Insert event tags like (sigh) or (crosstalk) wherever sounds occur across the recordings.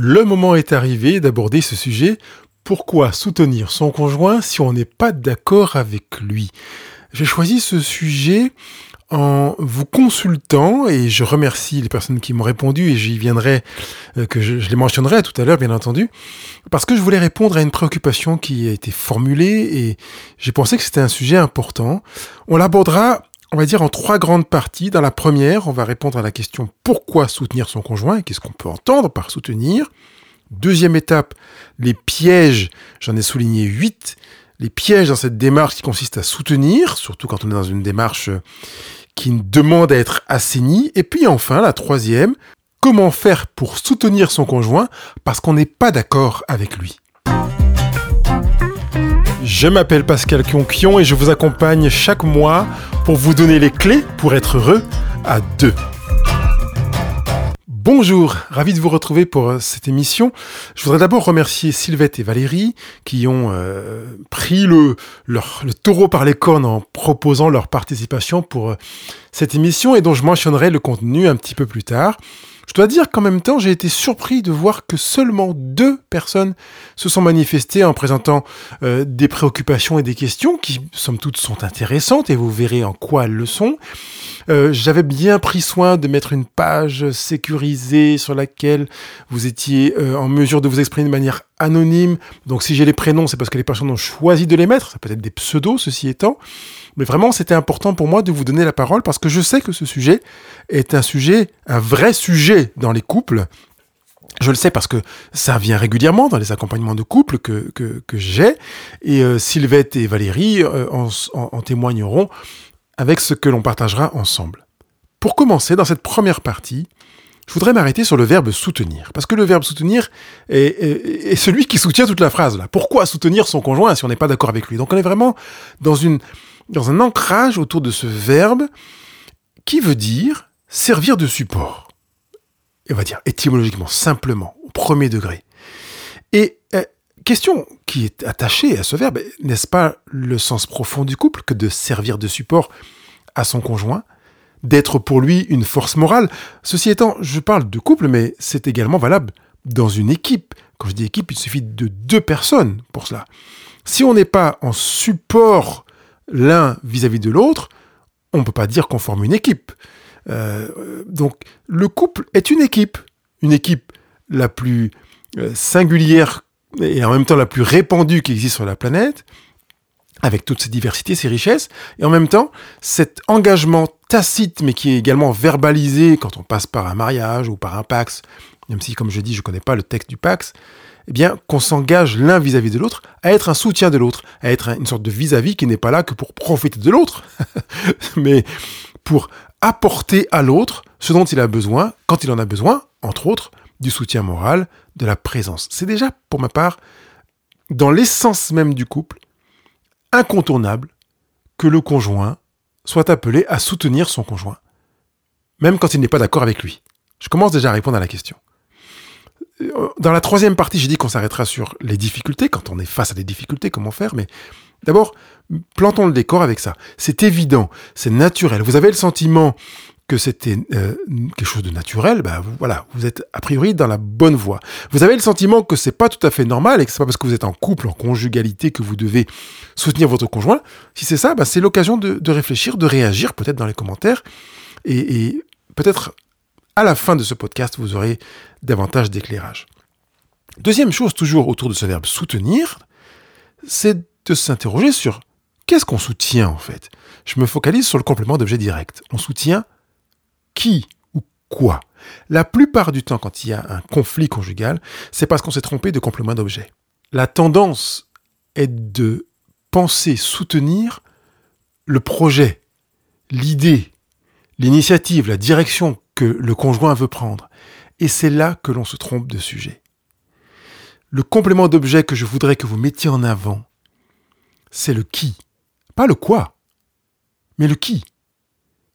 Le moment est arrivé d'aborder ce sujet. Pourquoi soutenir son conjoint si on n'est pas d'accord avec lui? J'ai choisi ce sujet en vous consultant, et je remercie les personnes qui m'ont répondu, et j'y viendrai, euh, que je, les mentionnerai tout à l'heure, bien entendu, parce que je voulais répondre à une préoccupation qui a été formulée, et j'ai pensé que c'était un sujet important. On l'abordera on va dire en trois grandes parties. Dans la première, on va répondre à la question pourquoi soutenir son conjoint et qu'est-ce qu'on peut entendre par soutenir? Deuxième étape, les pièges, j'en ai souligné huit, les pièges dans cette démarche qui consiste à soutenir, surtout quand on est dans une démarche qui demande à être assainie. Et puis enfin, la troisième, comment faire pour soutenir son conjoint parce qu'on n'est pas d'accord avec lui? Je m'appelle Pascal Kionkion et je vous accompagne chaque mois pour vous donner les clés pour être heureux à deux. Bonjour, ravi de vous retrouver pour euh, cette émission. Je voudrais d'abord remercier Sylvette et Valérie qui ont euh, pris le, le taureau par les cornes en proposant leur participation pour euh, cette émission et dont je mentionnerai le contenu un petit peu plus tard. Je dois dire qu'en même temps, j'ai été surpris de voir que seulement deux personnes se sont manifestées en présentant euh, des préoccupations et des questions qui, somme toute, sont intéressantes et vous verrez en quoi elles le sont. Euh, j'avais bien pris soin de mettre une page sécurisée sur laquelle vous étiez euh, en mesure de vous exprimer de manière anonyme. Donc si j'ai les prénoms, c'est parce que les personnes ont choisi de les mettre. Ça peut être des pseudos, ceci étant. Mais vraiment, c'était important pour moi de vous donner la parole parce que je sais que ce sujet est un sujet, un vrai sujet dans les couples. Je le sais parce que ça vient régulièrement dans les accompagnements de couples que, que, j'ai. Et euh, Sylvette et Valérie euh, en, témoigneront avec ce que l'on partagera ensemble. Pour commencer, dans cette première partie, je voudrais m'arrêter sur le verbe soutenir. Parce que le verbe soutenir est, est, celui qui soutient toute la phrase. Là. Pourquoi soutenir son conjoint si on n'est pas d'accord avec lui? Donc on est vraiment dans une, dans un ancrage autour de ce verbe qui veut dire servir de support. Et on va dire étymologiquement, simplement, au premier degré. Et euh, question qui est attachée à ce verbe, n'est-ce pas le sens profond du couple que de servir de support à son conjoint, d'être pour lui une force morale? Ceci étant, je parle de couple, mais c'est également valable dans une équipe. Quand je dis équipe, il suffit de deux personnes pour cela. Si on n'est pas en support l'un vis-à-vis de l'autre, on ne peut pas dire qu'on forme une équipe. Euh, donc le couple est une équipe, une équipe la plus euh, singulière et en même temps la plus répandue qui existe sur la planète, avec toutes ses diversités, ses richesses, et en même temps cet engagement tacite mais qui est également verbalisé quand on passe par un mariage ou par un pax, même si comme je dis je ne connais pas le texte du pax, eh bien, qu'on s'engage l'un vis-à-vis de l'autre à être un soutien de l'autre, à être une sorte de vis-à-vis qui n'est pas là que pour profiter de l'autre, (laughs) mais pour apporter à l'autre ce dont il a besoin, quand il en a besoin, entre autres, du soutien moral, de la présence. C'est déjà, pour ma part, dans l'essence même du couple, incontournable que le conjoint soit appelé à soutenir son conjoint, même quand il n'est pas d'accord avec lui. Je commence déjà à répondre à la question. Euh, dans la troisième partie, j'ai dit qu'on s'arrêtera sur les difficultés, quand on est face à des difficultés, comment faire, mais d'abord, plantons le décor avec ça. C'est évident, c'est naturel. Vous avez le sentiment que c'était euh, quelque chose de naturel, ben voilà, vous êtes a priori dans la bonne voie. Vous avez le sentiment que c'est pas tout à fait normal et que c'est pas parce que vous êtes en couple, en conjugalité, que vous devez soutenir votre conjoint. Si c'est ça, ben c'est l'occasion de, de, réfléchir, de réagir peut-être dans les commentaires et, et peut-être à la fin de ce podcast, vous aurez davantage d'éclairage. Deuxième chose, toujours autour de ce verbe soutenir, c'est de s'interroger sur qu'est-ce qu'on soutient en fait. Je me focalise sur le complément d'objet direct. On soutient qui ou quoi La plupart du temps, quand il y a un conflit conjugal, c'est parce qu'on s'est trompé de complément d'objet. La tendance est de penser soutenir le projet, l'idée, l'initiative, la direction le conjoint veut prendre. Et c'est là que l'on se trompe de sujet. Le complément d'objet que je voudrais que vous mettiez en avant, c'est le qui. Pas le quoi, mais le qui.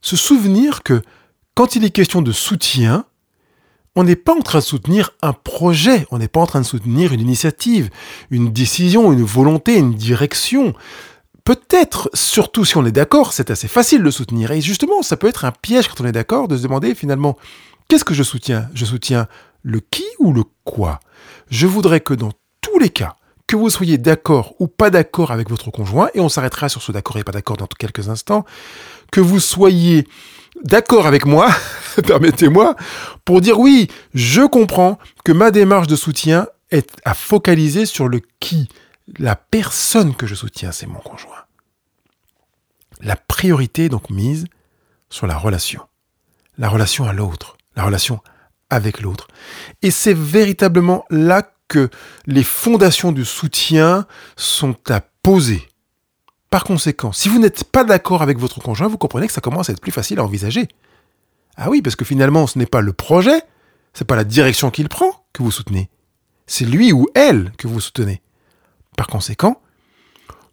Se souvenir que quand il est question de soutien, on n'est pas en train de soutenir un projet, on n'est pas en train de soutenir une initiative, une décision, une volonté, une direction peut-être, surtout si on est d'accord, c'est assez facile de soutenir. Et justement, ça peut être un piège quand on est d'accord de se demander finalement, qu'est-ce que je soutiens? Je soutiens le qui ou le quoi? Je voudrais que dans tous les cas, que vous soyez d'accord ou pas d'accord avec votre conjoint, et on s'arrêtera sur ce d'accord et pas d'accord dans quelques instants, que vous soyez d'accord avec moi, (laughs) permettez-moi, pour dire oui, je comprends que ma démarche de soutien est à focaliser sur le qui. La personne que je soutiens, c'est mon conjoint. La priorité est donc mise sur la relation. La relation à l'autre, la relation avec l'autre. Et c'est véritablement là que les fondations du soutien sont à poser. Par conséquent, si vous n'êtes pas d'accord avec votre conjoint, vous comprenez que ça commence à être plus facile à envisager. Ah oui, parce que finalement, ce n'est pas le projet, c'est pas la direction qu'il prend que vous soutenez. C'est lui ou elle que vous soutenez. Par conséquent,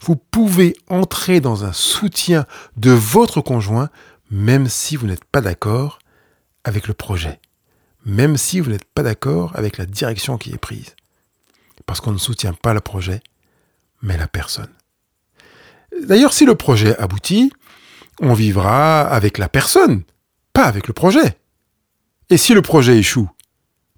vous pouvez entrer dans un soutien de votre conjoint même si vous n'êtes pas d'accord avec le projet, même si vous n'êtes pas d'accord avec la direction qui est prise. Parce qu'on ne soutient pas le projet, mais la personne. D'ailleurs, si le projet aboutit, on vivra avec la personne, pas avec le projet. Et si le projet échoue,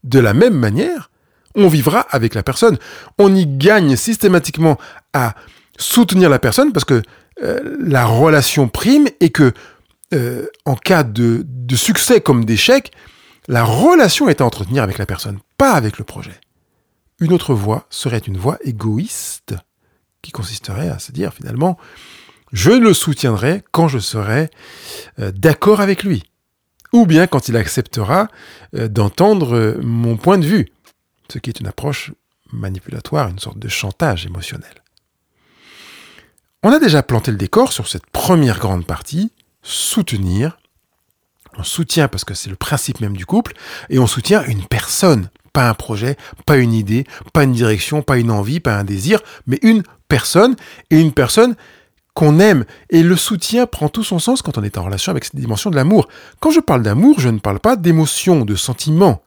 de la même manière, on vivra avec la personne. On y gagne systématiquement à soutenir la personne parce que euh, la relation prime et que euh, en cas de, succès comme d'échec, la relation est à entretenir avec la personne, pas avec le projet. Une autre voie serait une voie égoïste qui consisterait à se dire finalement, je le soutiendrai quand je serai euh, d'accord avec lui, ou bien quand il acceptera d'entendre mon point de vue, ce qui est une approche manipulatoire, une sorte de chantage émotionnel. On a déjà planté le décor sur cette première grande partie, soutenir. On soutient parce que c'est le principe même du couple, et on soutient une personne, pas un projet, pas une idée, pas une direction, pas une envie, pas un désir, mais une personne, et une personne qu'on aime. Et le soutien prend tout son sens quand on est en relation avec cette dimension de l'amour. Quand je parle d'amour, je ne parle pas d'émotion, de sentiment.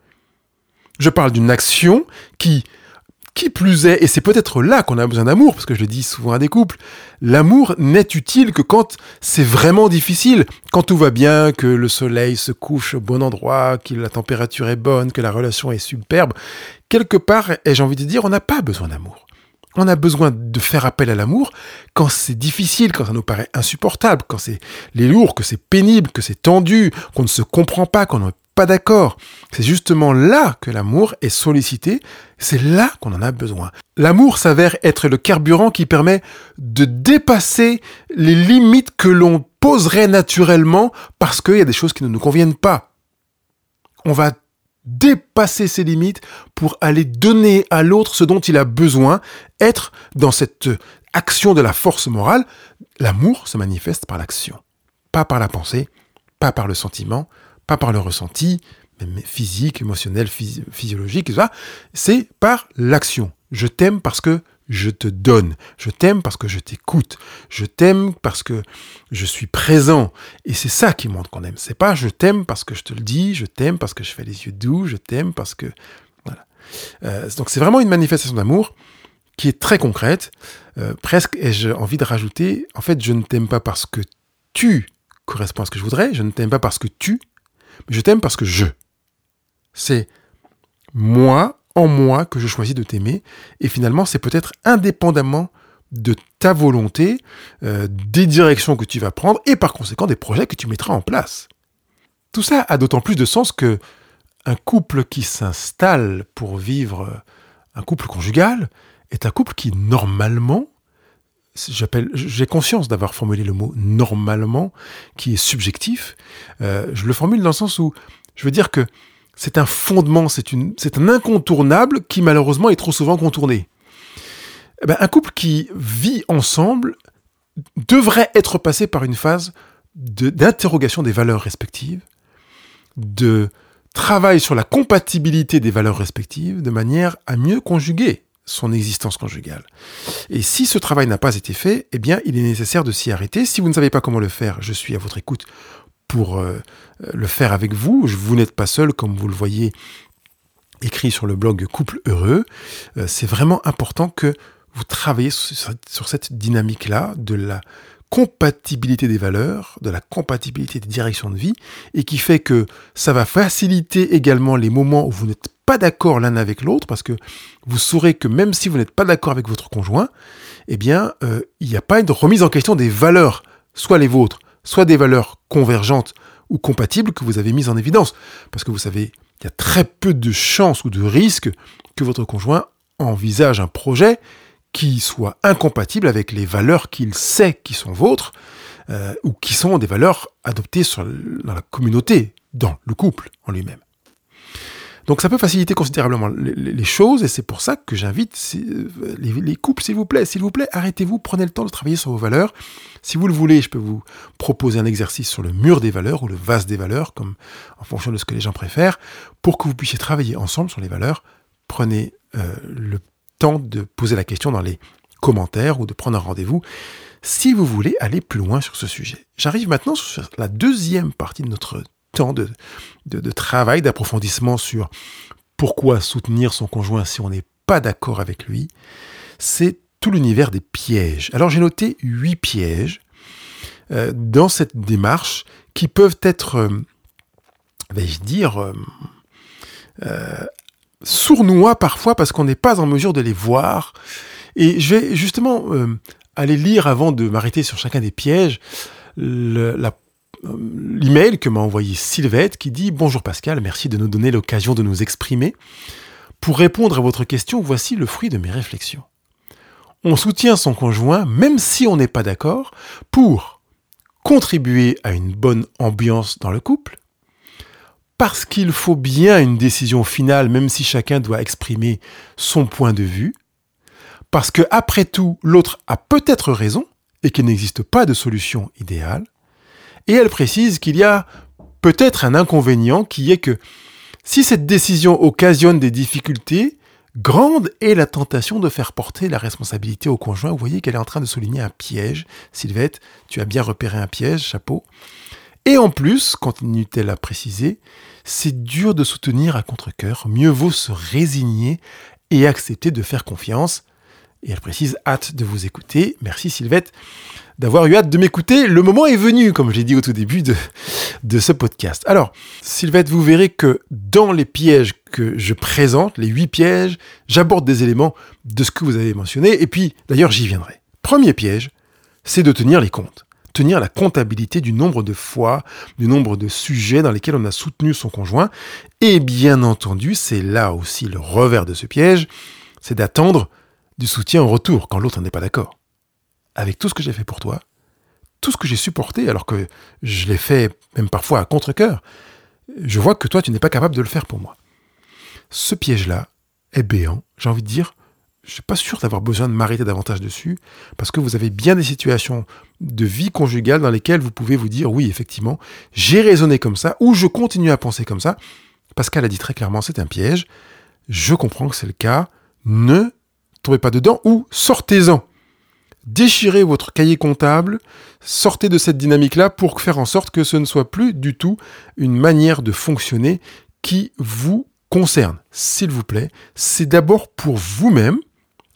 Je parle d'une action qui qui plus est, et c'est peut-être là qu'on a besoin d'amour, parce que je le dis souvent à des couples, l'amour n'est utile que quand c'est vraiment difficile, quand tout va bien, que le soleil se couche au bon endroit, que la température est bonne, que la relation est superbe. Quelque part, et j'ai envie de dire, on n'a pas besoin d'amour. On a besoin de faire appel à l'amour quand c'est difficile, quand ça nous paraît insupportable, quand c'est les lourds, que c'est pénible, que c'est tendu, qu'on ne se comprend pas, qu'on pas d'accord. C'est justement là que l'amour est sollicité, c'est là qu'on en a besoin. L'amour s'avère être le carburant qui permet de dépasser les limites que l'on poserait naturellement parce qu'il y a des choses qui ne nous conviennent pas. On va dépasser ces limites pour aller donner à l'autre ce dont il a besoin, être dans cette action de la force morale. L'amour se manifeste par l'action, pas par la pensée, pas par le sentiment, pas par le ressenti, physique, émotionnel, physiologique, c'est par l'action. Je t'aime parce que je te donne. Je t'aime parce que je t'écoute. Je t'aime parce que je suis présent. Et c'est ça qui montre qu'on aime. C'est pas je t'aime parce que je te le dis, je t'aime parce que je fais les yeux doux, je t'aime parce que. Voilà. Euh, donc c'est vraiment une manifestation d'amour qui est très concrète. Euh, presque, et j'ai envie de rajouter, en fait, je ne t'aime pas parce que tu corresponds à ce que je voudrais, je ne t'aime pas parce que tu mais je t'aime parce que je. C'est moi, en moi, que je choisis de t'aimer. Et finalement, c'est peut-être indépendamment de ta volonté, euh, des directions que tu vas prendre et par conséquent des projets que tu mettras en place. Tout ça a d'autant plus de sens que un couple qui s'installe pour vivre un couple conjugal est un couple qui normalement j'ai conscience d'avoir formulé le mot normalement, qui est subjectif. Euh, je le formule dans le sens où je veux dire que c'est un fondement, c'est un incontournable qui malheureusement est trop souvent contourné. Eh ben, un couple qui vit ensemble devrait être passé par une phase d'interrogation des valeurs respectives, de travail sur la compatibilité des valeurs respectives, de manière à mieux conjuguer son existence conjugale. Et si ce travail n'a pas été fait, eh bien, il est nécessaire de s'y arrêter. Si vous ne savez pas comment le faire, je suis à votre écoute pour euh, le faire avec vous. Vous n'êtes pas seul, comme vous le voyez écrit sur le blog Couple Heureux. Euh, c'est vraiment important que vous travaillez sur cette dynamique-là de la compatibilité des valeurs, de la compatibilité des directions de vie, et qui fait que ça va faciliter également les moments où vous n'êtes pas d'accord l'un avec l'autre, parce que vous saurez que même si vous n'êtes pas d'accord avec votre conjoint, eh bien, euh, il n'y a pas une remise en question des valeurs, soit les vôtres, soit des valeurs convergentes ou compatibles que vous avez mises en évidence. Parce que vous savez, il y a très peu de chances ou de risques que votre conjoint envisage un projet qui soit incompatible avec les valeurs qu'il sait qui sont vôtres, euh, ou qui sont des valeurs adoptées dans la communauté, dans le couple en lui-même. Donc ça peut faciliter considérablement les, choses et c'est pour ça que j'invite euh, les, couples, s'il vous plaît, s'il vous plaît, arrêtez-vous, prenez le temps de travailler sur vos valeurs. Si vous le voulez, je peux vous proposer un exercice sur le mur des valeurs ou le vase des valeurs, comme en fonction de ce que les gens préfèrent, pour que vous puissiez travailler ensemble sur les valeurs. Prenez euh, le temps de poser la question dans les commentaires ou de prendre un rendez-vous si vous voulez aller plus loin sur ce sujet. J'arrive maintenant sur la deuxième partie de notre temps de, de, travail, d'approfondissement sur pourquoi soutenir son conjoint si on n'est pas d'accord avec lui, c'est tout l'univers des pièges. Alors j'ai noté huit pièges euh, dans cette démarche qui peuvent être, euh, vais-je dire, euh, sournois parfois parce qu'on n'est pas en mesure de les voir. Et je vais justement aller lire avant de m'arrêter sur chacun des pièges la l'email que m'a envoyé Sylvette qui dit Bonjour Pascal, merci de nous donner l'occasion de nous exprimer. Pour répondre à votre question, voici le fruit de mes réflexions. On soutient son conjoint même si on n'est pas d'accord pour contribuer à une bonne ambiance dans le couple, parce qu'il faut bien une décision finale même si chacun doit exprimer son point de vue, parce que après tout l'autre a peut-être raison et qu'il n'existe pas de solution idéale, et elle précise qu'il y a peut-être un inconvénient qui est que si cette décision occasionne des difficultés, grande est la tentation de faire porter la responsabilité au conjoint. Vous voyez qu'elle est en train de souligner un piège. Sylvette, tu as bien repéré un piège, chapeau. Et en plus, continue-t-elle à préciser, c'est dur de soutenir à contre-coeur, mieux vaut se résigner et accepter de faire confiance. Et elle précise, hâte de vous écouter. Merci Sylvette d'avoir eu hâte de m'écouter. Le moment est venu, comme je l'ai dit au tout début de, de ce podcast. Alors, Sylvette, vous verrez que dans les pièges que je présente, les huit pièges, j'aborde des éléments de ce que vous avez mentionné, et puis d'ailleurs j'y viendrai. Premier piège, c'est de tenir les comptes. Tenir la comptabilité du nombre de fois, du nombre de sujets dans lesquels on a soutenu son conjoint. Et bien entendu, c'est là aussi le revers de ce piège, c'est d'attendre du soutien en retour quand l'autre n'est pas d'accord avec tout ce que j'ai fait pour toi, tout ce que j'ai supporté, alors que je l'ai fait même parfois à contre-coeur, je vois que toi, tu n'es pas capable de le faire pour moi. Ce piège-là est béant, j'ai envie de dire, je ne suis pas sûr d'avoir besoin de m'arrêter davantage dessus, parce que vous avez bien des situations de vie conjugale dans lesquelles vous pouvez vous dire, oui, effectivement, j'ai raisonné comme ça, ou je continue à penser comme ça. Pascal a dit très clairement, c'est un piège. Je comprends que c'est le cas. Ne tombez pas dedans, ou sortez-en déchirez votre cahier comptable, sortez de cette dynamique-là pour faire en sorte que ce ne soit plus du tout une manière de fonctionner qui vous concerne. S'il vous plaît, c'est d'abord pour vous-même,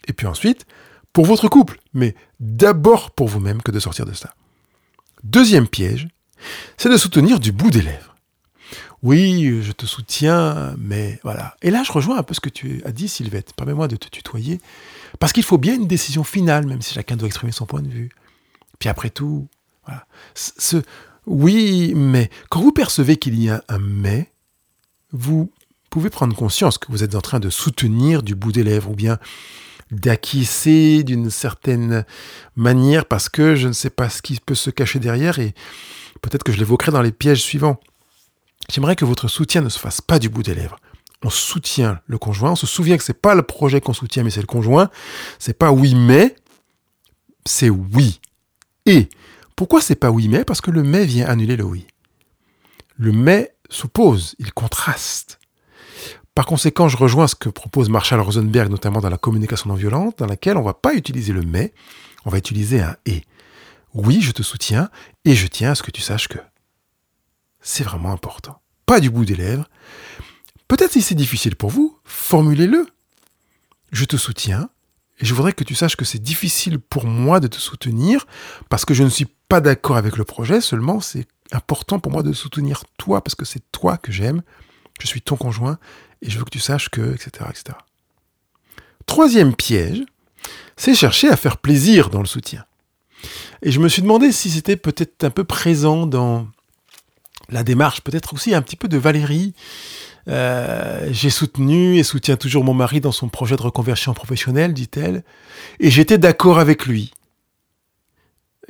et puis ensuite pour votre couple, mais d'abord pour vous-même que de sortir de ça. Deuxième piège, c'est de soutenir du bout des lèvres. Oui, je te soutiens, mais voilà. Et là, je rejoins un peu ce que tu as dit, Sylvette. Permets-moi de te tutoyer. Parce qu'il faut bien une décision finale, même si chacun doit exprimer son point de vue. Puis après tout, voilà. Ce, oui, mais quand vous percevez qu'il y a un mais, vous pouvez prendre conscience que vous êtes en train de soutenir du bout des lèvres ou bien d'acquiescer d'une certaine manière parce que je ne sais pas ce qui peut se cacher derrière et peut-être que je l'évoquerai dans les pièges suivants. J'aimerais que votre soutien ne se fasse pas du bout des lèvres on soutient le conjoint, on se souvient que c'est pas le projet qu'on soutient, mais c'est le conjoint. C'est pas oui mais, c'est oui. Et pourquoi c'est pas oui mais? Parce que le mais vient annuler le oui. Le mais s'oppose, il contraste. Par conséquent, je rejoins ce que propose Marshall Rosenberg, notamment dans la communication non violente, dans laquelle on va pas utiliser le mais, on va utiliser un et. Oui, je te soutiens et je tiens à ce que tu saches que. C'est vraiment important. Pas du bout des lèvres, Peut-être si c'est difficile pour vous, formulez-le. Je te soutiens Et je voudrais que tu saches que c'est difficile pour moi de te soutenir parce que je ne suis pas d'accord avec le projet, seulement c'est important pour moi de soutenir toi parce que c'est toi que j'aime, je suis ton conjoint et je veux que tu saches que, etc., etc. Troisième piège, c'est chercher à faire plaisir dans le soutien. Et je me suis demandé si c'était peut-être un peu présent dans la démarche, peut-être aussi un petit peu de Valérie. Euh, j'ai soutenu et soutiens toujours mon mari dans son projet de reconversion professionnelle, dit-elle, et j'étais d'accord avec lui.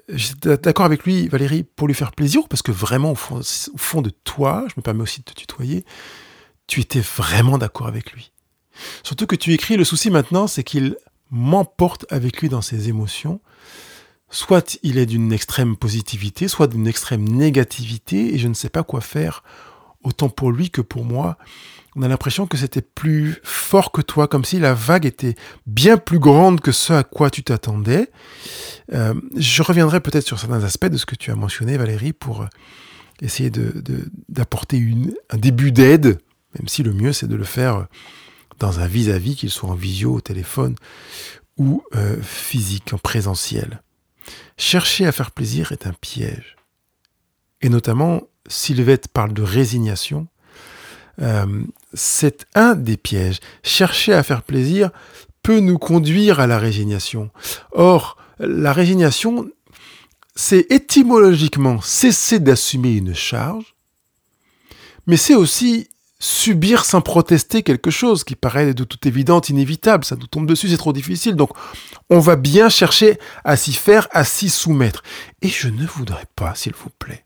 J'étais d'accord avec lui, Valérie, pour lui faire plaisir, parce que vraiment, au fond, au fond de toi, je me permets aussi de te tutoyer, tu étais vraiment d'accord avec lui. Surtout que tu écris, le souci maintenant, c'est qu'il m'emporte avec lui dans ses émotions. Soit il est d'une extrême positivité, soit d'une extrême négativité, et je ne sais pas quoi faire, autant pour lui que pour moi. On a l'impression que c'était plus fort que toi, comme si la vague était bien plus grande que ce à quoi tu t'attendais. Euh, je reviendrai peut-être sur certains aspects de ce que tu as mentionné, Valérie, pour essayer d'apporter un début d'aide, même si le mieux c'est de le faire dans un vis-à-vis, qu'il soit en visio, au téléphone ou euh, physique, en présentiel. Chercher à faire plaisir est un piège. Et notamment, Sylvette parle de résignation. Euh, c'est un des pièges. Chercher à faire plaisir peut nous conduire à la résignation. Or, la résignation, c'est étymologiquement cesser d'assumer une charge, mais c'est aussi subir sans protester quelque chose qui paraît de toute évidence inévitable. Ça nous tombe dessus, c'est trop difficile. Donc, on va bien chercher à s'y faire, à s'y soumettre. Et je ne voudrais pas, s'il vous plaît,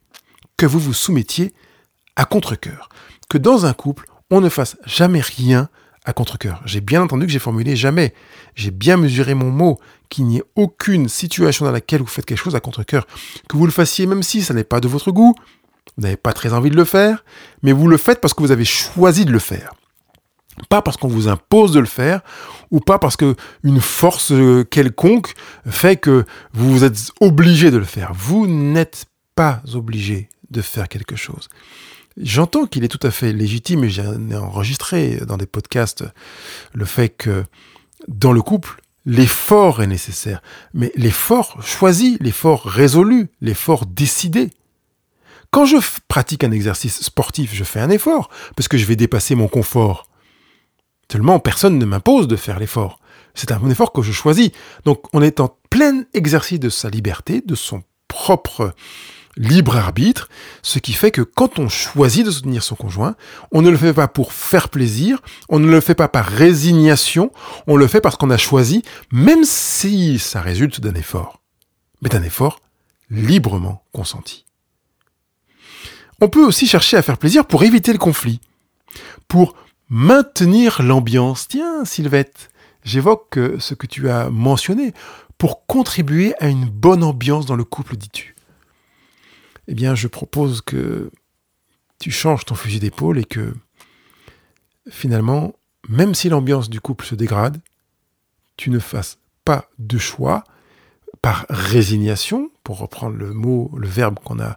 que vous vous soumettiez à contre-coeur. Que dans un couple, on ne fasse jamais rien à contre-coeur. J'ai bien entendu que j'ai formulé jamais. J'ai bien mesuré mon mot, qu'il n'y ait aucune situation dans laquelle vous faites quelque chose à contre-coeur. Que vous le fassiez même si ça n'est pas de votre goût, vous n'avez pas très envie de le faire, mais vous le faites parce que vous avez choisi de le faire. Pas parce qu'on vous impose de le faire, ou pas parce que une force euh, quelconque fait que vous êtes obligé de le faire. Vous n'êtes pas obligé de faire quelque chose. J'entends qu'il est tout à fait légitime, et j'ai enregistré dans des podcasts le fait que dans le couple, l'effort est nécessaire. Mais l'effort choisi, l'effort résolu, l'effort décidé. Quand je pratique un exercice sportif, je fais un effort, parce que je vais dépasser mon confort. Seulement, personne ne m'impose de faire l'effort. C'est un effort que je choisis. Donc, on est en plein exercice de sa liberté, de son propre libre arbitre, ce qui fait que quand on choisit de soutenir son conjoint, on ne le fait pas pour faire plaisir, on ne le fait pas par résignation, on le fait parce qu'on a choisi, même si ça résulte d'un effort, mais d'un effort librement consenti. On peut aussi chercher à faire plaisir pour éviter le conflit, pour maintenir l'ambiance. Tiens, Sylvette, j'évoque euh, ce que tu as mentionné, pour contribuer à une bonne ambiance dans le couple, dis-tu. Eh bien, je propose que tu changes ton fusil d'épaule et que finalement, même si l'ambiance du couple se dégrade, tu ne fasses pas de choix par résignation, pour reprendre le mot, le verbe qu'on a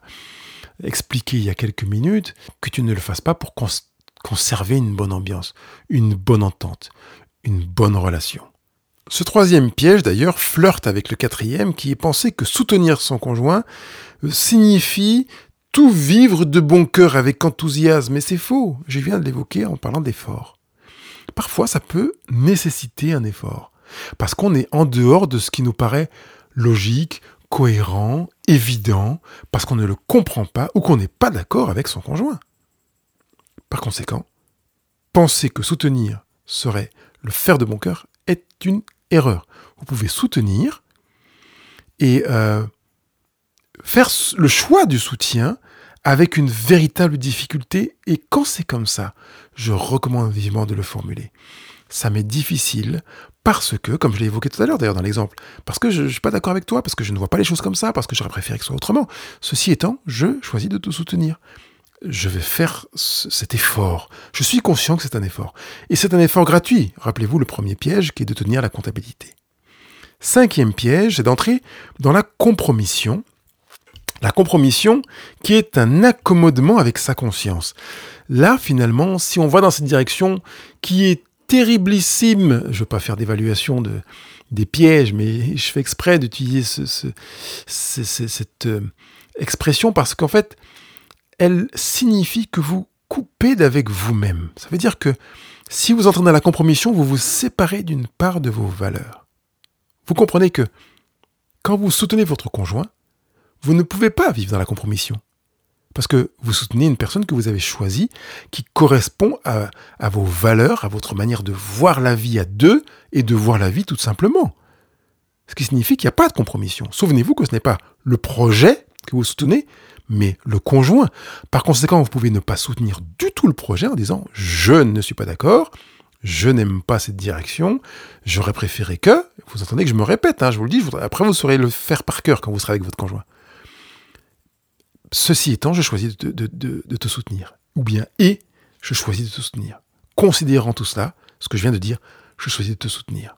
expliqué il y a quelques minutes, que tu ne le fasses pas pour conserver une bonne ambiance, une bonne entente, une bonne relation. Ce troisième piège, d'ailleurs, flirte avec le quatrième, qui est pensé que soutenir son conjoint euh, signifie tout vivre de bon cœur avec enthousiasme, et c'est faux, je viens de l'évoquer en parlant d'effort. Parfois, ça peut nécessiter un effort, parce qu'on est en dehors de ce qui nous paraît logique, cohérent, évident, parce qu'on ne le comprend pas ou qu'on n'est pas d'accord avec son conjoint. Par conséquent, penser que soutenir serait le faire de bon cœur est une erreur. Vous pouvez soutenir et euh, faire le choix du soutien avec une véritable difficulté, et quand c'est comme ça, je recommande vivement de le formuler. Ça m'est difficile parce que, comme je l'ai évoqué tout à l'heure d'ailleurs dans l'exemple, parce que je ne suis pas d'accord avec toi, parce que je ne vois pas les choses comme ça, parce que j'aurais préféré que ce soit autrement. Ceci étant, je choisis de te soutenir. Je vais faire cet effort. Je suis conscient que c'est un effort. Et c'est un effort gratuit. Rappelez-vous le premier piège qui est de tenir la comptabilité. Cinquième piège, c'est d'entrer dans la compromission. La compromission qui est un accommodement avec sa conscience. Là, finalement, si on va dans cette direction qui est terriblissime. Je ne veux pas faire d'évaluation de, des pièges, mais je fais exprès d'utiliser ce, cette euh, expression parce qu'en fait, elle signifie que vous coupez d'avec vous-même. Ça veut dire que si vous entrez dans la compromission, vous vous séparez d'une part de vos valeurs. Vous comprenez que quand vous soutenez votre conjoint, vous ne pouvez pas vivre dans la compromission. Parce que vous soutenez une personne que vous avez choisie, qui correspond à, vos valeurs, à votre manière de voir la vie à deux et de voir la vie tout simplement. Ce qui signifie qu'il n'y a pas de compromission. Souvenez-vous que ce n'est pas le projet que vous soutenez, mais le conjoint. Par conséquent, vous pouvez ne pas soutenir du tout le projet en disant je ne suis pas d'accord, je n'aime pas cette direction, j'aurais préféré que, vous entendez que je me répète, hein, je vous le dis, après vous saurez le faire par cœur quand vous serez avec votre conjoint. Ceci étant, je choisis de, te soutenir. Ou bien, et je choisis de te soutenir. Considérant tout cela, ce que je viens de dire, je choisis de te soutenir.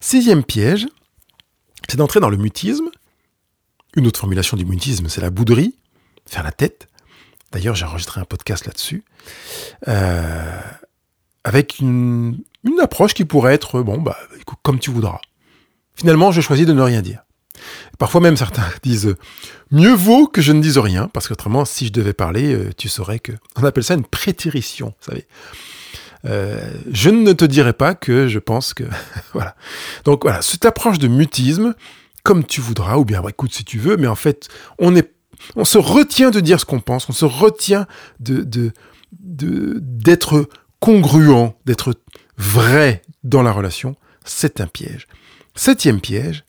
Sixième piège, c'est d'entrer dans le mutisme. Une autre formulation du mutisme, c'est la bouderie, faire la tête. D'ailleurs, j'ai enregistré un podcast là-dessus. Euh, avec une, approche qui pourrait être, bon, bah, comme tu voudras. Finalement, je choisis de ne rien dire. Parfois même certains (laughs) disent mieux vaut que je ne dise rien, parce qu'autrement, si je devais parler, euh, tu saurais que. (laughs) On appelle ça une prétérition, vous savez. Euh, je ne te dirai pas que je pense que. (laughs) voilà. Donc voilà, cette approche de mutisme, comme tu voudras, ou bien écoute si tu veux, mais en fait, on est. On se retient de dire ce qu'on pense, on se retient de, de, d'être congruent, d'être vrai dans la relation. C'est un piège. Septième piège,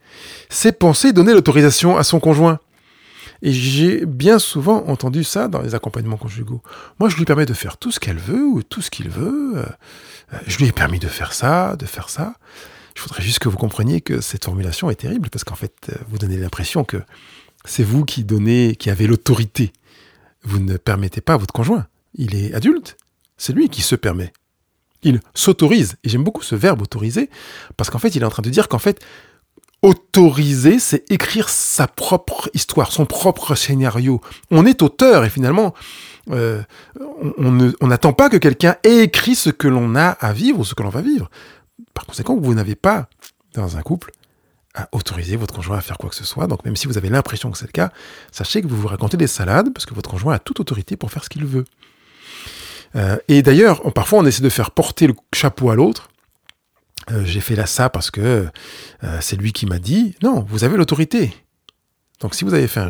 c'est penser donner l'autorisation à son conjoint. Et j'ai bien souvent entendu ça dans les accompagnements conjugaux. Moi, je lui permets de faire tout ce qu'elle veut ou tout ce qu'il veut. Euh, je lui ai permis de faire ça, de faire ça. Je voudrais juste que vous compreniez que cette formulation est terrible parce qu'en fait, euh, vous donnez l'impression que c'est vous qui donnez, qui avez l'autorité. Vous ne permettez pas à votre conjoint. Il est adulte. C'est lui qui se permet. Il s'autorise. Et j'aime beaucoup ce verbe autoriser parce qu'en fait, il est en train de dire qu'en fait, autoriser, c'est écrire sa propre histoire, son propre scénario. On est auteur et finalement, euh, on n'attend pas que quelqu'un ait écrit ce que l'on a à vivre ou ce que l'on va vivre. Par conséquent, vous n'avez pas, dans un couple, à autoriser votre conjoint à faire quoi que ce soit. Donc même si vous avez l'impression que c'est le cas, sachez que vous vous racontez des salades parce que votre conjoint a toute autorité pour faire ce qu'il veut. Euh, et d'ailleurs, parfois on essaie de faire porter le chapeau à l'autre euh, j'ai fait là ça parce que euh, c'est lui qui m'a dit. Non, vous avez l'autorité. Donc si vous avez fait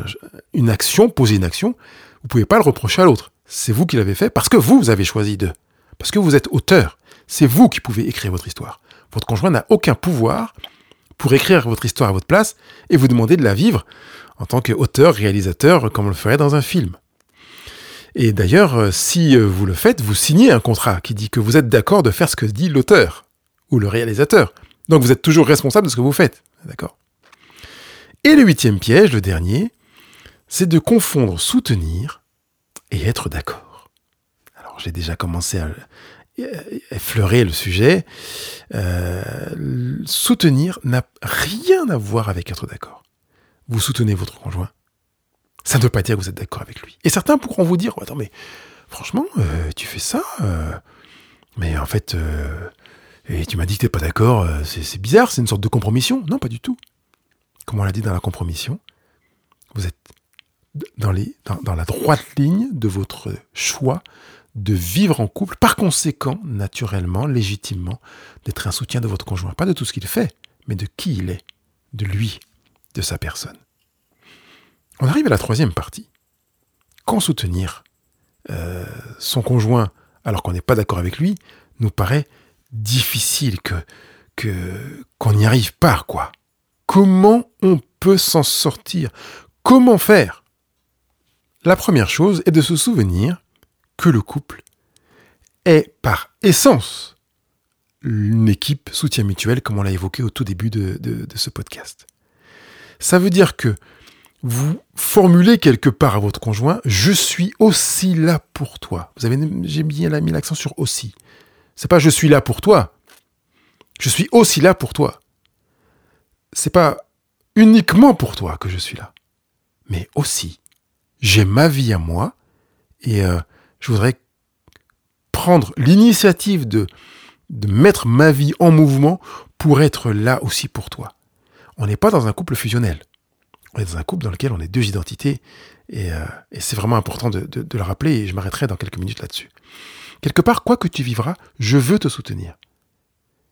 une action, posé une action, vous pouvez pas le reprocher à l'autre. C'est vous qui l'avez fait parce que vous, vous avez choisi de. Parce que vous êtes auteur. C'est vous qui pouvez écrire votre histoire. Votre conjoint n'a aucun pouvoir pour écrire votre histoire à votre place et vous demander de la vivre en tant qu'auteur, réalisateur, comme on le ferait dans un film. Et d'ailleurs, euh, si vous le faites, vous signez un contrat qui dit que vous êtes d'accord de faire ce que dit l'auteur le réalisateur. Donc vous êtes toujours responsable de ce que vous faites. D'accord Et le huitième piège, le dernier, c'est de confondre soutenir et être d'accord. Alors j'ai déjà commencé à effleurer le sujet. Euh, soutenir n'a rien à voir avec être d'accord. Vous soutenez votre conjoint. Ça ne veut pas dire que vous êtes d'accord avec lui. Et certains pourront vous dire, attends, mais franchement, euh, tu fais ça, euh, mais en fait, et tu m'as dit que t'es pas d'accord, euh, c'est bizarre, c'est une sorte de compromission. Non, pas du tout. Comme on l'a dit dans la compromission, vous êtes dans, la droite ligne de votre choix de vivre en couple, par conséquent, naturellement, légitimement, d'être un soutien de votre conjoint. Pas de tout ce qu'il fait, mais de qui il est, de lui, de sa personne. On arrive à la troisième partie. Quand soutenir euh, son conjoint alors qu'on n'est pas d'accord avec lui nous paraît difficile, que qu'on n'y arrive pas, quoi. Comment on peut s'en sortir? Comment faire? La première chose est de se souvenir que le couple est par essence une équipe soutien mutuel, comme on l'a évoqué au tout début de, de ce podcast. Ça veut dire que vous formulez quelque part à votre conjoint, je suis aussi là pour toi. Vous avez, j'ai bien mis l'accent sur aussi. C'est pas je suis là pour toi. Je suis aussi là pour toi. C'est pas uniquement pour toi que je suis là, mais aussi j'ai ma vie à moi et euh, je voudrais prendre l'initiative de de mettre ma vie en mouvement pour être là aussi pour toi. On n'est pas dans un couple fusionnel. On est dans un couple dans lequel on est deux identités. Et, euh, c'est vraiment important de, le rappeler et je m'arrêterai dans quelques minutes là-dessus. Quelque part, quoi que tu vivras, je veux te soutenir.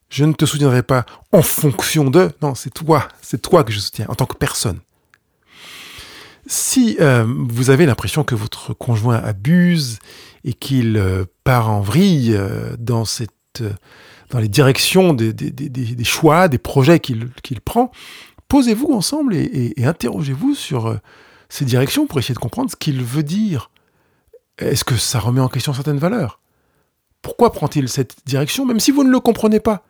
Je ne te soutiendrai pas en fonction de... Non, c'est toi. C'est toi que je soutiens en tant que personne. Si euh, vous avez l'impression que votre conjoint abuse et qu'il euh, part en vrille dans cette dans les directions des, choix, des projets qu'il prend, posez-vous ensemble et, interrogez-vous sur euh, ces directions pour essayer de comprendre ce qu'il veut dire. Est-ce que ça remet en question certaines valeurs? Pourquoi prend-il cette direction, même si vous ne le comprenez pas?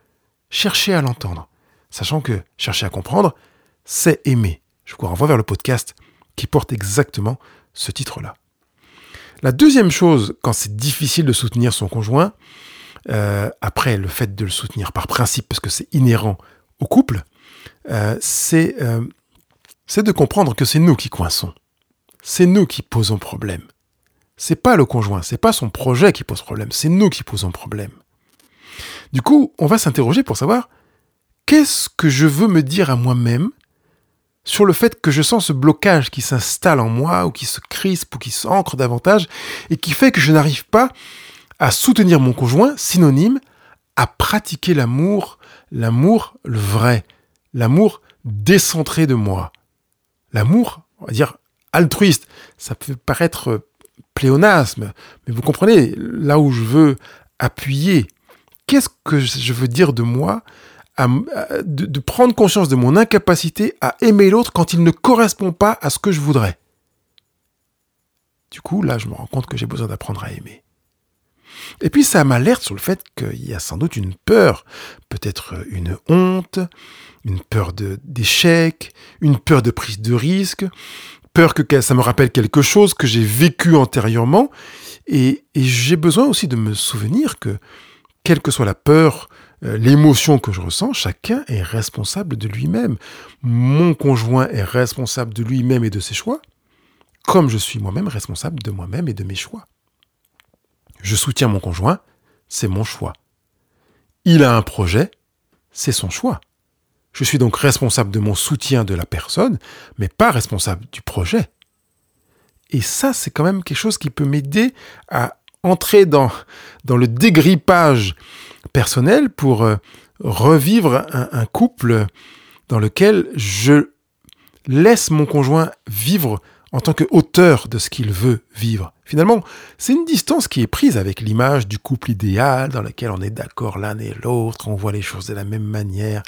Cherchez à l'entendre, sachant que chercher à comprendre, c'est aimer. Je vous renvoie vers le podcast qui porte exactement ce titre-là. La deuxième chose, quand c'est difficile de soutenir son conjoint, euh, après le fait de le soutenir par principe, parce que c'est inhérent au couple, euh, euh, c'est de comprendre que c'est nous qui coinçons. C'est nous qui posons problème. C'est pas le conjoint, c'est pas son projet qui pose problème, c'est nous qui posons problème. Du coup, on va s'interroger pour savoir qu'est-ce que je veux me dire à moi-même sur le fait que je sens ce blocage qui s'installe en moi ou qui se crispe ou qui s'ancre davantage et qui fait que je n'arrive pas à soutenir mon conjoint, synonyme à pratiquer l'amour, l'amour le vrai, l'amour décentré de moi. L'amour, on va dire altruiste, ça peut paraître pléonasme, mais vous comprenez là où je veux appuyer. Qu'est-ce que je veux dire de moi de prendre conscience de mon incapacité à aimer l'autre quand il ne correspond pas à ce que je voudrais? Du coup, là, je me rends compte que j'ai besoin d'apprendre à aimer. Et puis ça m'alerte sur le fait qu'il y a sans doute une peur, peut-être une honte, une peur d'échec, une peur de prise de risque, peur que ça me rappelle quelque chose que j'ai vécu antérieurement. Et, j'ai besoin aussi de me souvenir que, quelle que soit la peur, euh, l'émotion que je ressens, chacun est responsable de lui-même. Mon conjoint est responsable de lui-même et de ses choix, comme je suis moi-même responsable de moi-même et de mes choix. Je soutiens mon conjoint, c'est mon choix. Il a un projet, c'est son choix. Je suis donc responsable de mon soutien de la personne, mais pas responsable du projet. Et ça, c'est quand même quelque chose qui peut m'aider à entrer dans, le dégrippage personnel pour euh, revivre un couple dans lequel je laisse mon conjoint vivre en tant qu'auteur de ce qu'il veut vivre. Finalement, c'est une distance qui est prise avec l'image du couple idéal dans lequel on est d'accord l'un et l'autre, on voit les choses de la même manière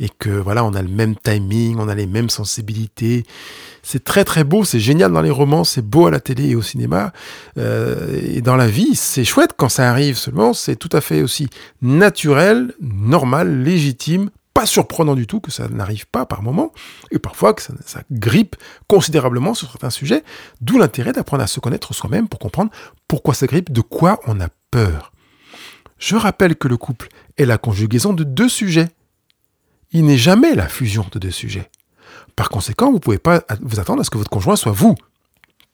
et que voilà, on a le même timing, on a les mêmes sensibilités. C'est très très beau, c'est génial dans les romans, c'est beau à la télé et au cinéma. Euh, et dans la vie, c'est chouette quand ça arrive seulement, c'est tout à fait aussi naturel, normal, légitime, pas surprenant du tout que ça n'arrive pas par moment, et parfois que ça, grippe considérablement sur certains sujets, d'où l'intérêt d'apprendre à se connaître soi-même pour comprendre pourquoi ça grippe, de quoi on a peur. Je rappelle que le couple est la conjugaison de deux sujets. Il n'est jamais la fusion de deux sujets. Par conséquent, vous ne pouvez pas vous attendre à ce que votre conjoint soit vous.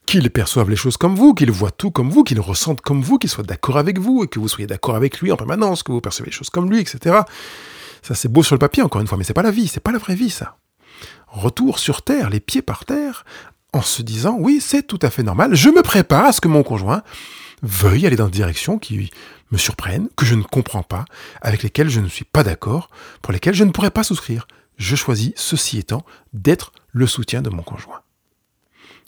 Qu'il perçoive les choses comme vous, qu'il voit tout comme vous, qu'il ressente comme vous, qu'il soit d'accord avec vous, et que vous soyez d'accord avec lui en permanence, que vous percevez les choses comme lui, etc. Ça, c'est beau sur le papier, encore une fois, mais c'est pas la vie, c'est pas la vraie vie, ça. Retour sur terre, les pieds par terre, en se disant, oui, c'est tout à fait normal, je me prépare à ce que mon conjoint veuille aller dans des directions qui me surprennent, que je ne comprends pas, avec lesquelles je ne suis pas d'accord, pour lesquelles je ne pourrais pas souscrire. Je choisis, ceci étant, d'être le soutien de mon conjoint.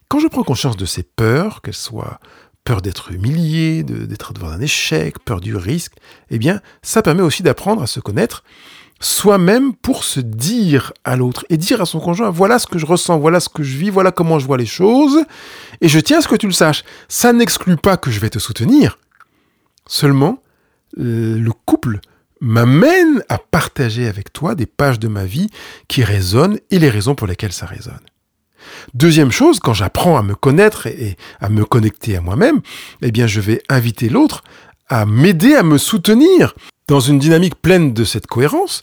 Quand je prends conscience de ces peurs, qu'elles soient peur d'être humilié, d'être devant un échec, peur du risque, eh bien, ça permet aussi d'apprendre à se connaître soi-même pour se dire à l'autre et dire à son conjoint voilà ce que je ressens, voilà ce que je vis, voilà comment je vois les choses et je tiens à ce que tu le saches. Ça n'exclut pas que je vais te soutenir. Seulement, le couple m'amène à partager avec toi des pages de ma vie qui résonnent et les raisons pour lesquelles ça résonne. Deuxième chose, quand j'apprends à me connaître et à me connecter à moi-même, eh bien, je vais inviter l'autre à m'aider à me soutenir dans une dynamique pleine de cette cohérence,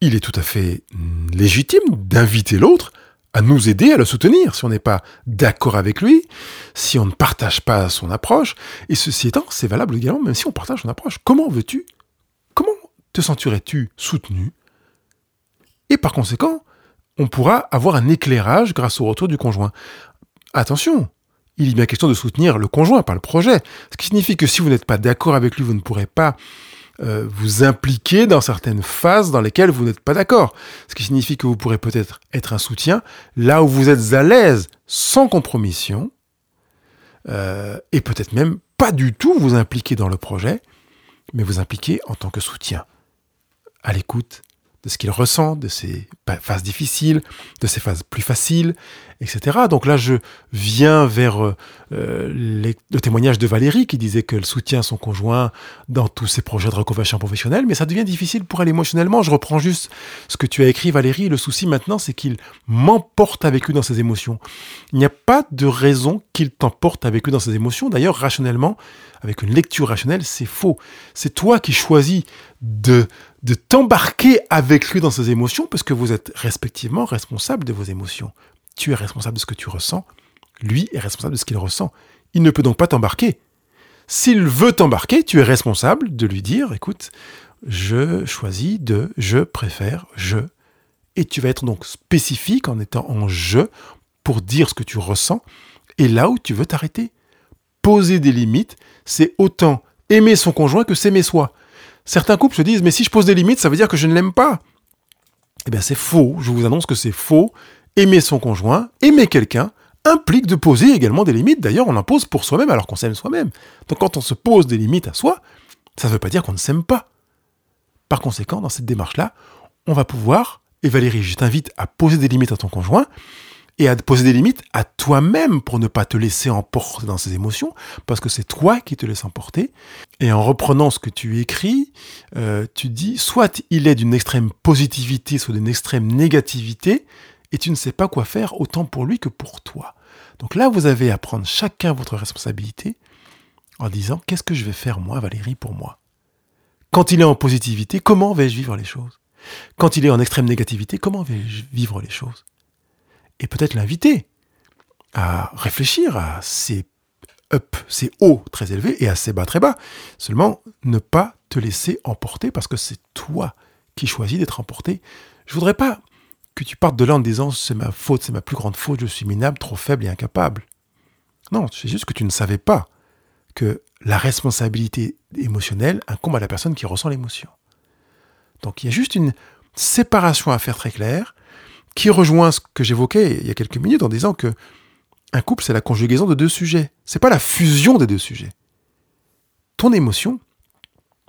il est tout à fait légitime d'inviter l'autre à nous aider à le soutenir si on n'est pas d'accord avec lui, si on ne partage pas son approche. Et ceci étant, c'est valable également même si on partage son approche. Comment veux-tu Comment te sentirais-tu soutenu? Et par conséquent, on pourra avoir un éclairage grâce au retour du conjoint. Attention, il est bien question de soutenir le conjoint, pas le projet. Ce qui signifie que si vous n'êtes pas d'accord avec lui, vous ne pourrez pas euh, vous impliquer dans certaines phases dans lesquelles vous n'êtes pas d'accord. Ce qui signifie que vous pourrez peut-être être un soutien là où vous êtes à l'aise, sans compromission, euh, et peut-être même pas du tout vous impliquer dans le projet, mais vous impliquer en tant que soutien, à l'écoute, de ce qu'il ressent, de ses phases difficiles, de ses phases plus faciles, etc. Donc là, je viens vers euh, le témoignage de Valérie qui disait qu'elle soutient son conjoint dans tous ses projets de reconversion professionnelle, mais ça devient difficile pour elle émotionnellement. Je reprends juste ce que tu as écrit, Valérie. Le souci maintenant, c'est qu'il m'emporte avec lui dans ses émotions. Il n'y a pas de raison qu'il t'emporte avec lui dans ses émotions. D'ailleurs, rationnellement, avec une lecture rationnelle, c'est faux. C'est toi qui choisis de, de t'embarquer avec lui dans ses émotions parce que vous êtes respectivement responsable de vos émotions. Tu es responsable de ce que tu ressens, lui est responsable de ce qu'il ressent. Il ne peut donc pas t'embarquer. S'il veut t'embarquer, tu es responsable de lui dire, écoute, je choisis de, je préfère, je. Et tu vas être donc spécifique en étant en je pour dire ce que tu ressens et là où tu veux t'arrêter. Poser des limites, c'est autant aimer son conjoint que s'aimer soi. Certains couples se disent, mais si je pose des limites, ça veut dire que je ne l'aime pas. Eh bien, c'est faux. Je vous annonce que c'est faux. Aimer son conjoint, aimer quelqu'un, implique de poser également des limites. D'ailleurs, on en pose pour soi-même alors qu'on s'aime soi-même. Donc, quand on se pose des limites à soi, ça ne veut pas dire qu'on ne s'aime pas. Par conséquent, dans cette démarche-là, on va pouvoir, et Valérie, je t'invite à poser des limites à ton conjoint, et à poser des limites à toi-même pour ne pas te laisser emporter dans ces émotions, parce que c'est toi qui te laisses emporter. Et en reprenant ce que tu écris, euh, tu dis, soit il est d'une extrême positivité, soit d'une extrême négativité, et tu ne sais pas quoi faire autant pour lui que pour toi. Donc là, vous avez à prendre chacun votre responsabilité en disant, qu'est-ce que je vais faire moi, Valérie, pour moi? Quand il est en positivité, comment vais-je vivre les choses? Quand il est en extrême négativité, comment vais-je vivre les choses? Et peut-être l'inviter à réfléchir à ces up, ces hauts très élevés et à ces bas très bas. Seulement, ne pas te laisser emporter parce que c'est toi qui choisis d'être emporté. Je voudrais pas que tu partes de là en disant c'est ma faute, c'est ma plus grande faute, je suis minable, trop faible et incapable. Non, c'est juste que tu ne savais pas que la responsabilité émotionnelle incombe à la personne qui ressent l'émotion. Donc il y a juste une séparation à faire très claire qui rejoint ce que j'évoquais il y a quelques minutes en disant que un couple, c'est la conjugaison de deux sujets. C'est pas la fusion des deux sujets. Ton émotion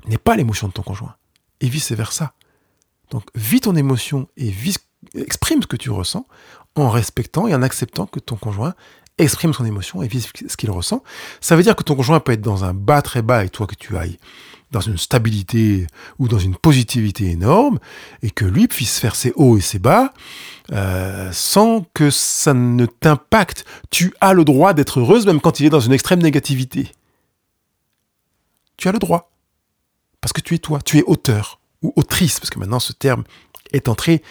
n'est pas l'émotion de ton conjoint. Et vice versa. Donc, vis ton émotion et exprime ce que tu ressens en respectant et en acceptant que ton conjoint exprime son émotion et vit ce qu'il ressent. Ça veut dire que ton conjoint peut être dans un bas très bas et toi que tu ailles dans une stabilité ou dans une positivité énorme, et que lui puisse faire ses hauts et ses bas, euh, sans que ça ne t'impacte. Tu as le droit d'être heureuse même quand il est dans une extrême négativité. Tu as le droit. Parce que tu es toi, tu es auteur ou autrice, parce que maintenant ce terme est entré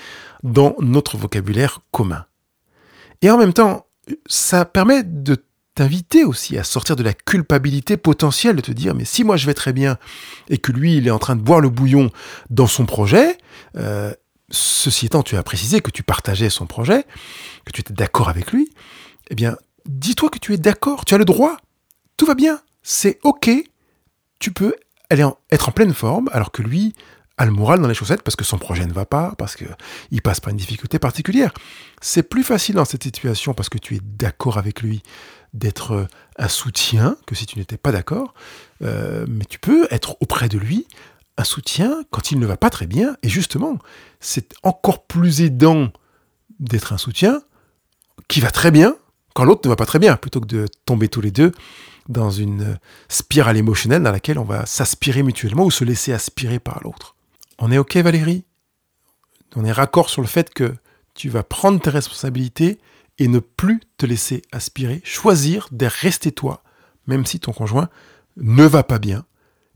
dans notre vocabulaire commun. Et en même temps, ça permet de t'inviter aussi à sortir de la culpabilité potentielle, de te dire, mais si moi je vais très bien et que lui, il est en train de boire le bouillon dans son projet, euh, ceci étant, tu as précisé que tu partageais son projet, que tu étais d'accord avec lui, eh bien, dis-toi que tu es d'accord, tu as le droit, tout va bien, c'est ok, tu peux aller être en pleine forme, alors que lui a le moral dans les chaussettes parce que son projet ne va pas, parce qu'il passe par une difficulté particulière. C'est plus facile dans cette situation parce que tu es d'accord avec lui d'être euh, un soutien que si tu n'étais pas d'accord, euh, mais tu peux être auprès de lui un soutien quand il ne va pas très bien. Et justement, c'est encore plus aidant d'être un soutien qui va très bien quand l'autre ne va pas très bien, plutôt que de tomber tous les deux dans une spirale émotionnelle dans laquelle on va s'aspirer mutuellement ou se laisser aspirer par l'autre. On est OK Valérie? On est raccord sur le fait que tu vas prendre tes responsabilités et ne plus te laisser aspirer, choisir de rester toi, même si ton conjoint ne va pas bien.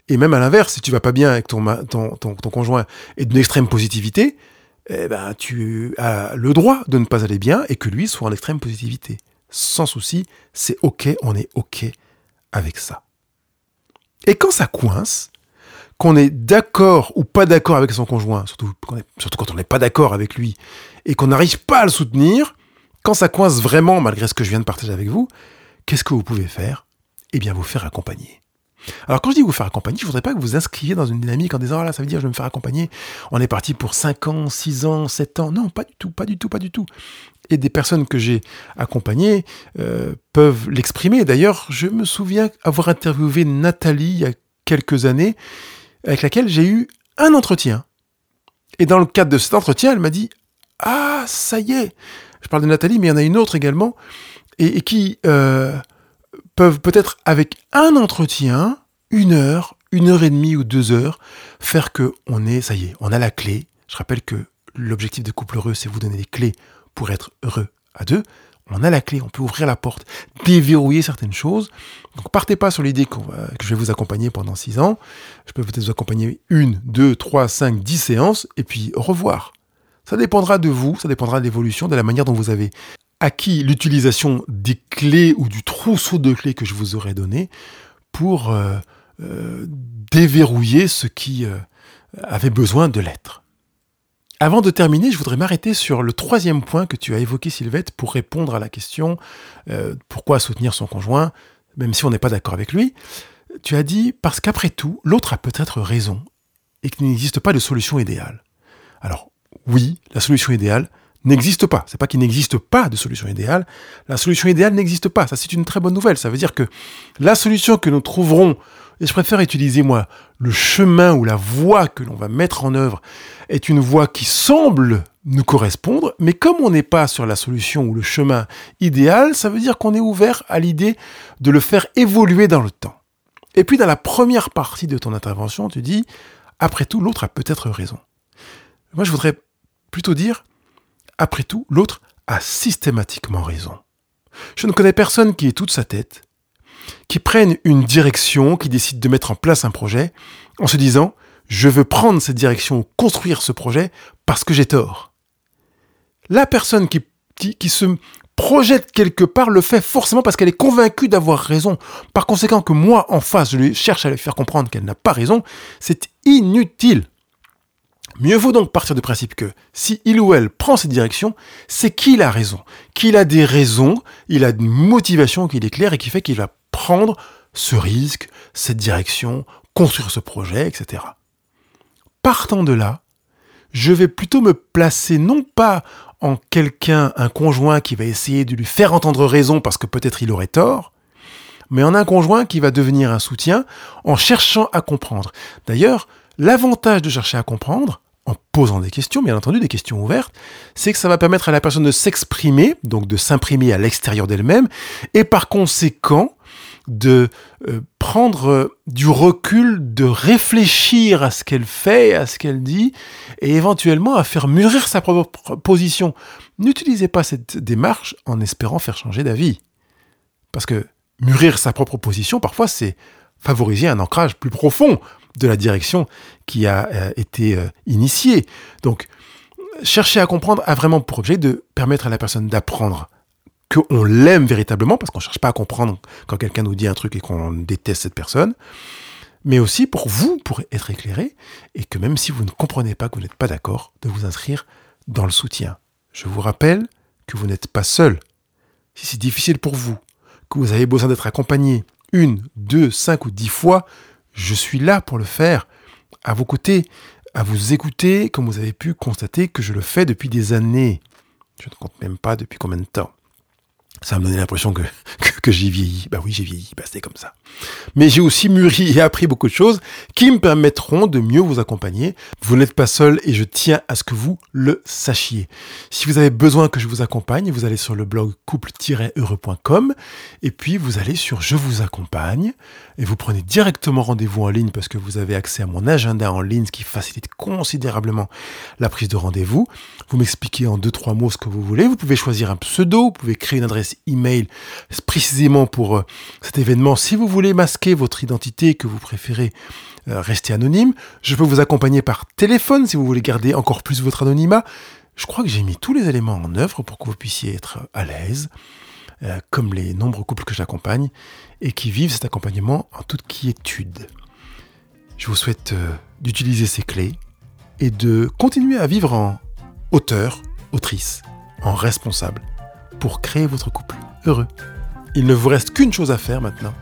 Et même à l'inverse, si tu vas pas bien avec ton, ton, conjoint et d'une extrême positivité, eh ben, tu as le droit de ne pas aller bien et que lui soit en extrême positivité. Sans souci, c'est OK, on est OK avec ça. Et quand ça coince, qu'on est d'accord ou pas d'accord avec son conjoint, surtout, quand on n'est pas d'accord avec lui, et qu'on n'arrive pas à le soutenir, quand ça coince vraiment, malgré ce que je viens de partager avec vous, qu'est-ce que vous pouvez faire? Eh bien, vous faire accompagner. Alors quand je dis vous faire accompagner, je voudrais pas que vous inscriviez dans une dynamique en disant ah là ça veut dire je vais me faire accompagner. On est parti pour 5 ans, 6 ans, 7 ans. Non, pas du tout, pas du tout, pas du tout. Et des personnes que j'ai accompagnées euh, peuvent l'exprimer. D'ailleurs, je me souviens avoir interviewé Nathalie il y a quelques années, avec laquelle j'ai eu un entretien. Et dans le cadre de cet entretien, elle m'a dit Ah, ça y est Je parle de Nathalie, mais il y en a une autre également, et, qui euh, peuvent peut-être avec un entretien, une heure, une heure et demie ou deux heures, faire que on est, ça y est, on a la clé. Je rappelle que l'objectif de couple heureux, c'est vous donner les clés pour être heureux à deux. On a la clé, on peut ouvrir la porte, déverrouiller certaines choses. Donc partez pas sur l'idée que je vais vous accompagner pendant six ans. Je peux peut-être vous accompagner une, deux, trois, cinq, dix séances, et puis au revoir. Ça dépendra de vous, ça dépendra de l'évolution, de la manière dont vous avez acquis l'utilisation des clés ou du trousseau de clés que je vous aurais donné pour euh, euh, déverrouiller ce qui euh, avait besoin de l'être. Avant de terminer, je voudrais m'arrêter sur le troisième point que tu as évoqué, Sylvette, pour répondre à la question pourquoi soutenir son conjoint, même si on n'est pas d'accord avec lui. Tu as dit parce qu'après tout, l'autre a peut-être raison et qu'il n'existe pas de solution idéale. Alors, oui, la solution idéale, n'existe pas. C'est pas qu'il n'existe pas de solution idéale. La solution idéale n'existe pas. Ça, c'est une très bonne nouvelle. Ça veut dire que la solution que nous trouverons, et je préfère utiliser, moi, le chemin ou la voie que l'on va mettre en œuvre est une voie qui semble nous correspondre, mais comme on n'est pas sur la solution ou le chemin idéal, ça veut dire qu'on est ouvert à l'idée de le faire évoluer dans le temps. Et puis dans la première partie de ton intervention, tu dis, après tout, l'autre a peut-être raison. Moi, je voudrais plutôt dire, après tout, l'autre a systématiquement raison. Je ne connais personne qui ait toute sa tête, qui prenne une direction, qui décide de mettre en place un projet, en se disant je veux prendre cette direction, construire ce projet, parce que j'ai tort. La personne qui, qui, se projette quelque part le fait forcément parce qu'elle est convaincue d'avoir raison. Par conséquent, que moi, en face, je lui cherche à lui faire comprendre qu'elle n'a pas raison, c'est inutile. Mieux vaut donc partir du principe que si il ou elle prend cette direction, c'est qu'il a raison, qu'il a des raisons, il a une motivation qui est claire et qui fait qu'il va prendre ce risque, cette direction, construire ce projet, etc. Partant de là, je vais plutôt me placer non pas en quelqu'un, un conjoint qui va essayer de lui faire entendre raison parce que peut-être il aurait tort, mais en un conjoint qui va devenir un soutien en cherchant à comprendre. D'ailleurs, l'avantage de chercher à comprendre, en posant des questions, bien entendu, des questions ouvertes, c'est que ça va permettre à la personne de s'exprimer, donc de s'imprimer à l'extérieur d'elle-même, et par conséquent, de euh, prendre euh, du recul, de réfléchir à ce qu'elle fait, à ce qu'elle dit, et éventuellement à faire mûrir sa propre position. N'utilisez pas cette démarche en espérant faire changer d'avis. Parce que mûrir sa propre position, parfois, c'est favoriser un ancrage plus profond de la direction qui a euh, été initiée. Donc, chercher à comprendre a vraiment pour objet de permettre à la personne d'apprendre qu'on l'aime véritablement, parce qu'on ne cherche pas à comprendre quand quelqu'un nous dit un truc et qu'on déteste cette personne, mais aussi pour vous, pour être éclairé, et que même si vous ne comprenez pas, que vous n'êtes pas d'accord, de vous inscrire dans le soutien. Je vous rappelle que vous n'êtes pas seul. Si c'est difficile pour vous, que vous avez besoin d'être accompagné une, deux, cinq ou dix fois, je suis là pour le faire, à vos côtés, à vous écouter, comme vous avez pu constater que je le fais depuis des années. Je ne compte même pas depuis combien de temps ça me donnait l'impression que, que, j'ai vieilli. Bah oui, j'ai vieilli, bah c'était comme ça. Mais j'ai aussi mûri et appris beaucoup de choses qui me permettront de mieux vous accompagner. Vous n'êtes pas seul et je tiens à ce que vous le sachiez. Si vous avez besoin que je vous accompagne, vous allez sur le blog couple-heureux.com et puis vous allez sur Je vous accompagne et vous prenez directement rendez-vous en ligne parce que vous avez accès à mon agenda en ligne, ce qui facilite considérablement la prise de rendez-vous. Vous m'expliquez en deux, trois mots ce que vous voulez. Vous pouvez choisir un pseudo, vous pouvez créer une adresse email précisément pour euh, cet événement. Si vous voulez masquer votre identité, que vous préférez euh, rester anonyme, je peux vous accompagner par téléphone si vous voulez garder encore plus votre anonymat. Je crois que j'ai mis tous les éléments en œuvre pour que vous puissiez être à l'aise, euh, comme les nombreux couples que j'accompagne et qui vivent cet accompagnement en toute quiétude. Je vous souhaite d'utiliser ces clés et de continuer à vivre en auteur, autrice, en responsable, pour créer votre couple heureux. Il ne vous reste qu'une chose à faire maintenant,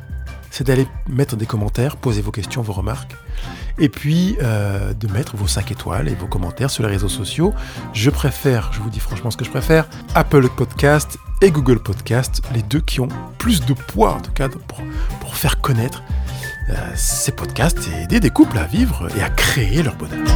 c'est d'aller mettre des commentaires, poser vos questions, vos remarques, et puis euh, de mettre vos 5 étoiles et vos commentaires sur les réseaux sociaux. Je préfère, je vous dis franchement ce que je préfère, Apple Podcast et Google Podcast, les deux qui ont plus de poids en tout cas pour, faire connaître euh, ces podcasts et aider des couples à vivre et à créer leur bonheur.